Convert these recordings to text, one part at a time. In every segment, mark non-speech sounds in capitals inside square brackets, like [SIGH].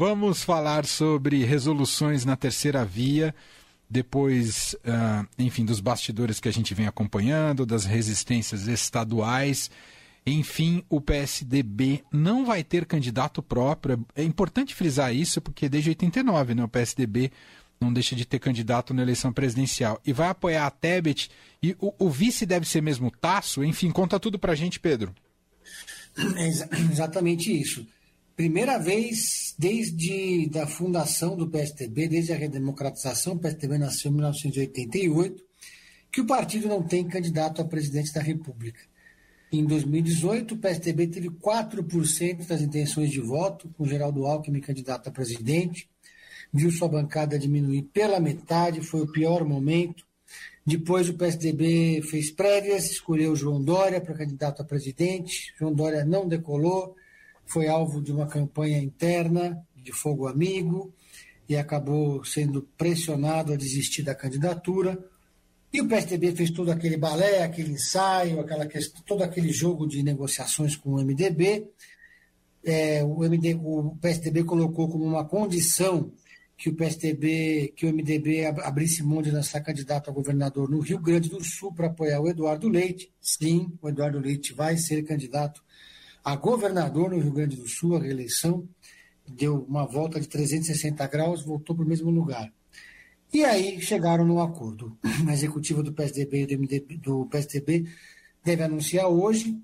vamos falar sobre resoluções na terceira via, depois, uh, enfim, dos bastidores que a gente vem acompanhando, das resistências estaduais. Enfim, o PSDB não vai ter candidato próprio. É importante frisar isso, porque desde 89, né, o PSDB não deixa de ter candidato na eleição presidencial. E vai apoiar a Tebet. E o, o vice deve ser mesmo Tasso? Enfim, conta tudo pra gente, Pedro. É exatamente isso. Primeira vez desde a fundação do PSDB, desde a redemocratização, o PSDB nasceu em 1988, que o partido não tem candidato a presidente da República. Em 2018, o PSDB teve 4% das intenções de voto, com Geraldo Alckmin candidato a presidente viu sua bancada diminuir pela metade, foi o pior momento. Depois o PSDB fez prévias, escolheu João Dória para candidato a presidente. João Dória não decolou, foi alvo de uma campanha interna de fogo amigo e acabou sendo pressionado a desistir da candidatura. E o PSDB fez todo aquele balé, aquele ensaio, aquela questão, todo aquele jogo de negociações com o MDB. É, o, MD, o PSDB colocou como uma condição que o PSDB, que o MDB abrisse mão de lançar candidato a governador no Rio Grande do Sul para apoiar o Eduardo Leite. Sim, o Eduardo Leite vai ser candidato a governador no Rio Grande do Sul, a reeleição. Deu uma volta de 360 graus, voltou para o mesmo lugar. E aí chegaram num acordo. [CLEARS THROAT] A executiva do PSDB e do, PSDB deve anunciar hoje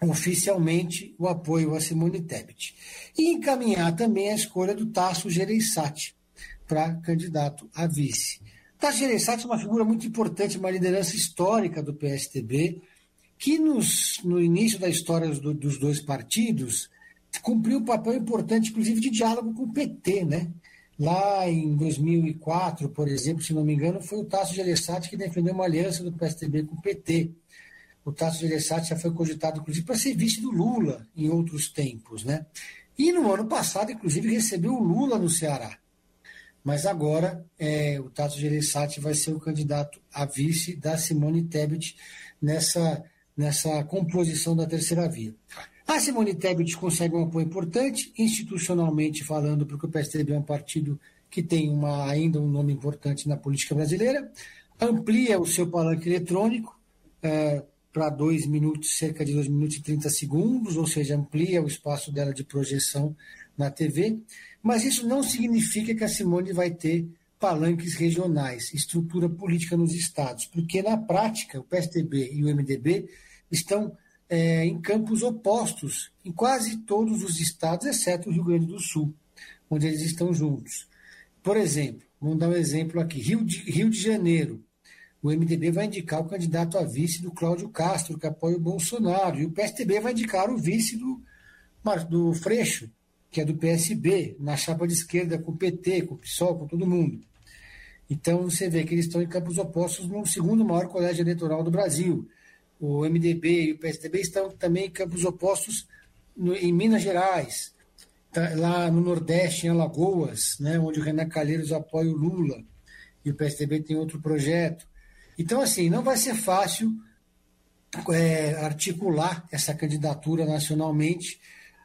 oficialmente o apoio a Simone Tebet. E encaminhar também a escolha do Tasso Gereissati, para candidato a vice. Tasso Gereissati é uma figura muito importante, uma liderança histórica do PSDB, que nos, no início da história dos, dos dois partidos cumpriu um papel importante, inclusive, de diálogo com o PT, né? Lá em 2004, por exemplo, se não me engano, foi o Tasso Gereissati que defendeu uma aliança do PSDB com o PT. O Tasso Gereissati já foi cogitado, inclusive, para ser vice do Lula em outros tempos, né? E no ano passado, inclusive, recebeu o Lula no Ceará. Mas agora é, o Tato Gereissati vai ser o candidato a vice da Simone Tebet nessa, nessa composição da terceira via. A Simone Tebet consegue um apoio importante, institucionalmente falando, porque o PSDB é um partido que tem uma, ainda um nome importante na política brasileira, amplia o seu palanque eletrônico é, para dois minutos, cerca de 2 minutos e 30 segundos, ou seja, amplia o espaço dela de projeção na TV, mas isso não significa que a Simone vai ter palanques regionais, estrutura política nos estados, porque na prática o PSDB e o MDB estão é, em campos opostos em quase todos os estados, exceto o Rio Grande do Sul, onde eles estão juntos. Por exemplo, vamos dar um exemplo aqui: Rio de, Rio de Janeiro. O MDB vai indicar o candidato a vice do Cláudio Castro, que apoia o Bolsonaro, e o PSDB vai indicar o vice do, do Freixo, que é do PSB, na chapa de esquerda com o PT, com o PSOL, com todo mundo. Então você vê que eles estão em campos opostos no segundo maior colégio eleitoral do Brasil. O MDB e o PSDB estão também em campos opostos no, em Minas Gerais, tá, lá no Nordeste, em Alagoas, né, onde o Renan Calheiros apoia o Lula e o PSDB tem outro projeto. Então, assim, não vai ser fácil é, articular essa candidatura nacionalmente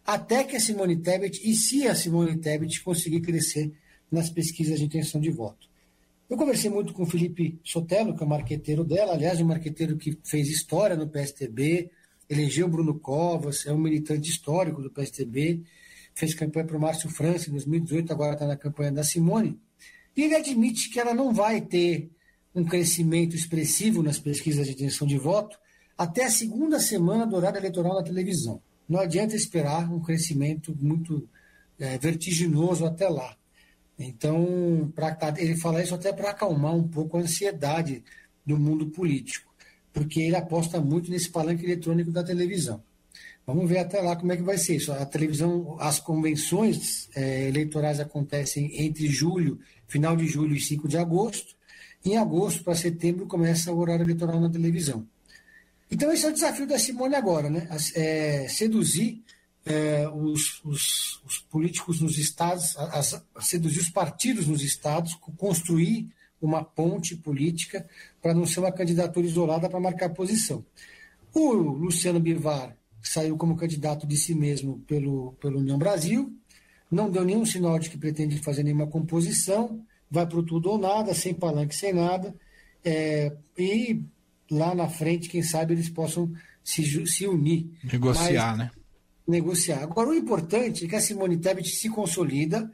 até que a Simone Tebet, e se a Simone Tebet conseguir crescer nas pesquisas de intenção de voto. Eu conversei muito com o Felipe Sotelo, que é o marqueteiro dela, aliás, um marqueteiro que fez história no PSTB, elegeu Bruno Covas, é um militante histórico do PSTB, fez campanha para o Márcio França em 2018, agora está na campanha da Simone. E ele admite que ela não vai ter um crescimento expressivo nas pesquisas de intenção de voto até a segunda semana do horário eleitoral na televisão. Não adianta esperar um crescimento muito é, vertiginoso até lá. Então, pra, ele fala isso até para acalmar um pouco a ansiedade do mundo político, porque ele aposta muito nesse palanque eletrônico da televisão. Vamos ver até lá como é que vai ser isso. A televisão, as convenções é, eleitorais acontecem entre julho, final de julho e 5 de agosto. Em agosto para setembro começa o horário eleitoral na televisão. Então, esse é o desafio da Simone agora, né? É, seduzir é, os, os, os, políticos nos estados, as, seduzir os partidos nos estados, construir uma ponte política para não ser uma candidatura isolada para marcar posição. O Luciano Bivar saiu como candidato de si mesmo pelo, pelo União Brasil, não deu nenhum sinal de que pretende fazer nenhuma composição, vai para o tudo ou nada, sem palanque, sem nada, é, e lá na frente, quem sabe, eles possam se, se unir. Negociar, Mas, né? Negociar. Agora, o importante é que a Simone Tebet se consolida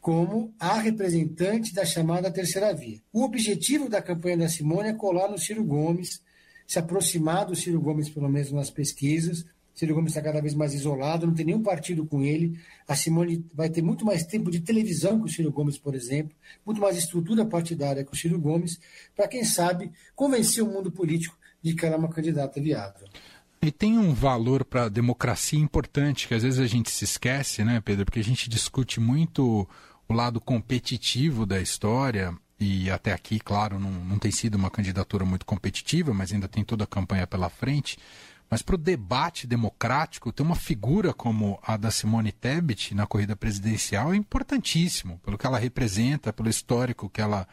como a representante da chamada terceira via. O objetivo da campanha da Simone é colar no Ciro Gomes, se aproximar do Ciro Gomes, pelo menos nas pesquisas. Ciro Gomes está cada vez mais isolado, não tem nenhum partido com ele. A Simone vai ter muito mais tempo de televisão que o Ciro Gomes, por exemplo, muito mais estrutura partidária que o Ciro Gomes, para quem sabe convencer o mundo político de que ela é uma candidata viável. E tem um valor para a democracia importante, que às vezes a gente se esquece, né, Pedro? Porque a gente discute muito o lado competitivo da história, e até aqui, claro, não, não tem sido uma candidatura muito competitiva, mas ainda tem toda a campanha pela frente. Mas para o debate democrático, ter uma figura como a da Simone Tebet na corrida presidencial é importantíssimo, pelo que ela representa, pelo histórico que ela,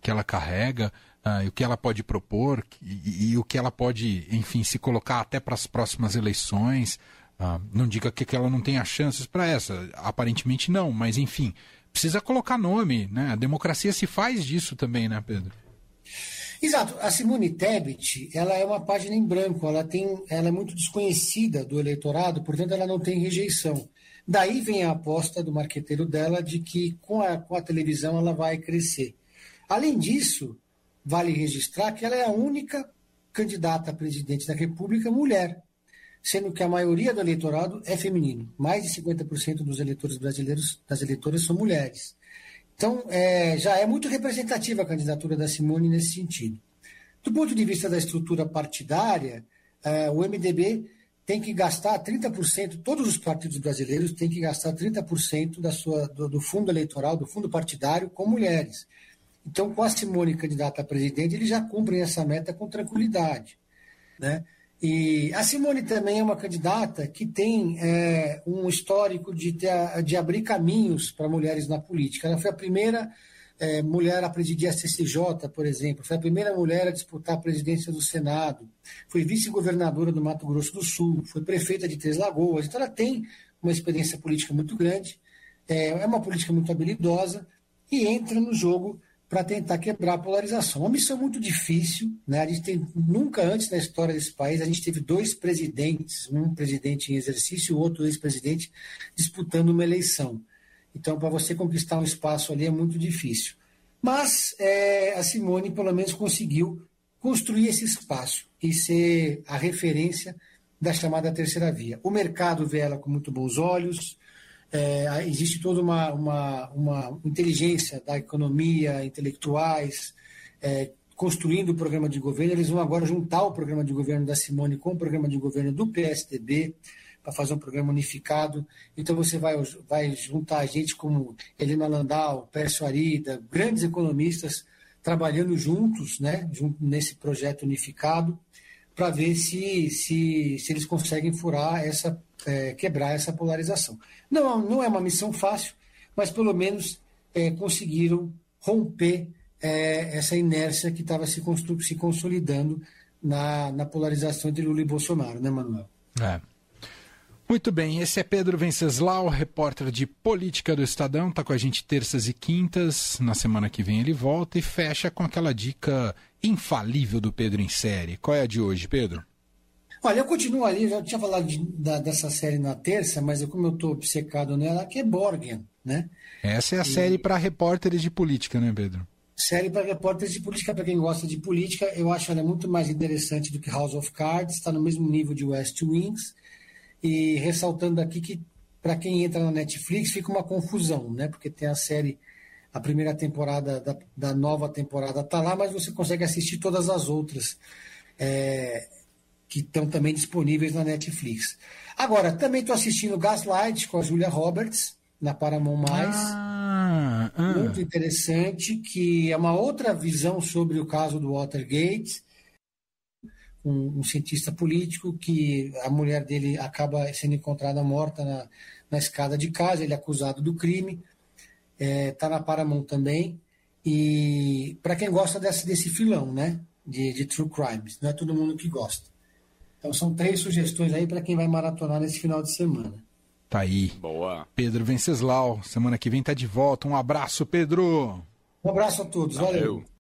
que ela carrega, uh, e o que ela pode propor, e, e, o que ela pode, enfim, se colocar até para as próximas eleições. Uh, não diga que, que ela não tenha chances para essa, aparentemente não, mas enfim, precisa colocar nome, né? A democracia se faz disso também, né, Pedro? Exato. A Simone Tebet, ela é uma página em branco, ela, tem, ela é muito desconhecida do eleitorado, portanto ela não tem rejeição. Daí vem a aposta do marqueteiro dela de que com a, com a televisão ela vai crescer. Além disso, vale registrar que ela é a única candidata a presidente da República mulher sendo que a maioria do eleitorado é feminino. Mais de 50% dos eleitores brasileiros, das eleitoras, são mulheres. Então, é, já é muito representativa a candidatura da Simone nesse sentido. Do ponto de vista da estrutura partidária, é, o MDB tem que gastar 30%, todos os partidos brasileiros têm que gastar 30% da sua, do, do fundo eleitoral, do fundo partidário, com mulheres. Então, com a Simone candidata a presidente, eles já cumprem essa meta com tranquilidade. Né? E a Simone também é uma candidata que tem é, um histórico de, ter, de abrir caminhos para mulheres na política. Ela foi a primeira é, mulher a presidir a CCJ, por exemplo, foi a primeira mulher a disputar a presidência do Senado, foi vice-governadora do Mato Grosso do Sul, foi prefeita de Três Lagoas. Então, ela tem uma experiência política muito grande, é, é uma política muito habilidosa e entra no jogo para tentar quebrar a polarização. Uma missão muito difícil, né? A gente tem nunca antes na história desse país a gente teve dois presidentes, um presidente em exercício o outro ex-presidente disputando uma eleição. Então, para você conquistar um espaço ali é muito difícil. Mas é, a Simone, pelo menos, conseguiu construir esse espaço e ser a referência da chamada terceira via. O mercado vê ela com muito bons olhos, é, existe toda uma, uma, uma, inteligência da economia, intelectuais, é, construindo o programa de governo. Eles vão agora juntar o programa de governo da Simone com o programa de governo do PSDB para fazer um programa unificado. Então você vai, vai juntar gente como Helena Landau, Pércio Arida, grandes economistas trabalhando juntos né, junto nesse projeto unificado para ver se, se, se eles conseguem furar essa é, quebrar essa polarização. Não, não é uma missão fácil, mas pelo menos é, conseguiram romper é, essa inércia que estava se, se consolidando na, na polarização entre Lula e Bolsonaro, né, Manuel? É. Muito bem, esse é Pedro Venceslau, repórter de política do Estadão, está com a gente terças e quintas. Na semana que vem ele volta e fecha com aquela dica infalível do Pedro em série. Qual é a de hoje, Pedro? Olha, eu continuo ali, já tinha falado de, da, dessa série na terça, mas como eu estou obcecado nela, que é Borgen, né? Essa é a e... série para repórteres de política, né, Pedro? Série para repórteres de política, para quem gosta de política, eu acho ela muito mais interessante do que House of Cards, está no mesmo nível de West Wings, e ressaltando aqui que para quem entra na Netflix fica uma confusão, né? Porque tem a série, a primeira temporada da, da nova temporada está lá, mas você consegue assistir todas as outras. É, que estão também disponíveis na Netflix. Agora, também estou assistindo Gaslight com a Julia Roberts, na Paramount+. Ah, ah. Muito interessante, que é uma outra visão sobre o caso do Watergate. Um, um, cientista político que a mulher dele acaba sendo encontrada morta na, na escada de casa, ele é acusado do crime. Está é, na Paramount também. E para quem gosta desse, desse filão, né? De, de true crimes, não é todo mundo que gosta. Então são três sugestões aí para quem vai maratonar nesse final de semana. Tá aí. Boa. Pedro Venceslau, semana que vem tá de volta. Um abraço, Pedro. Um abraço a todos. Valeu. Valeu.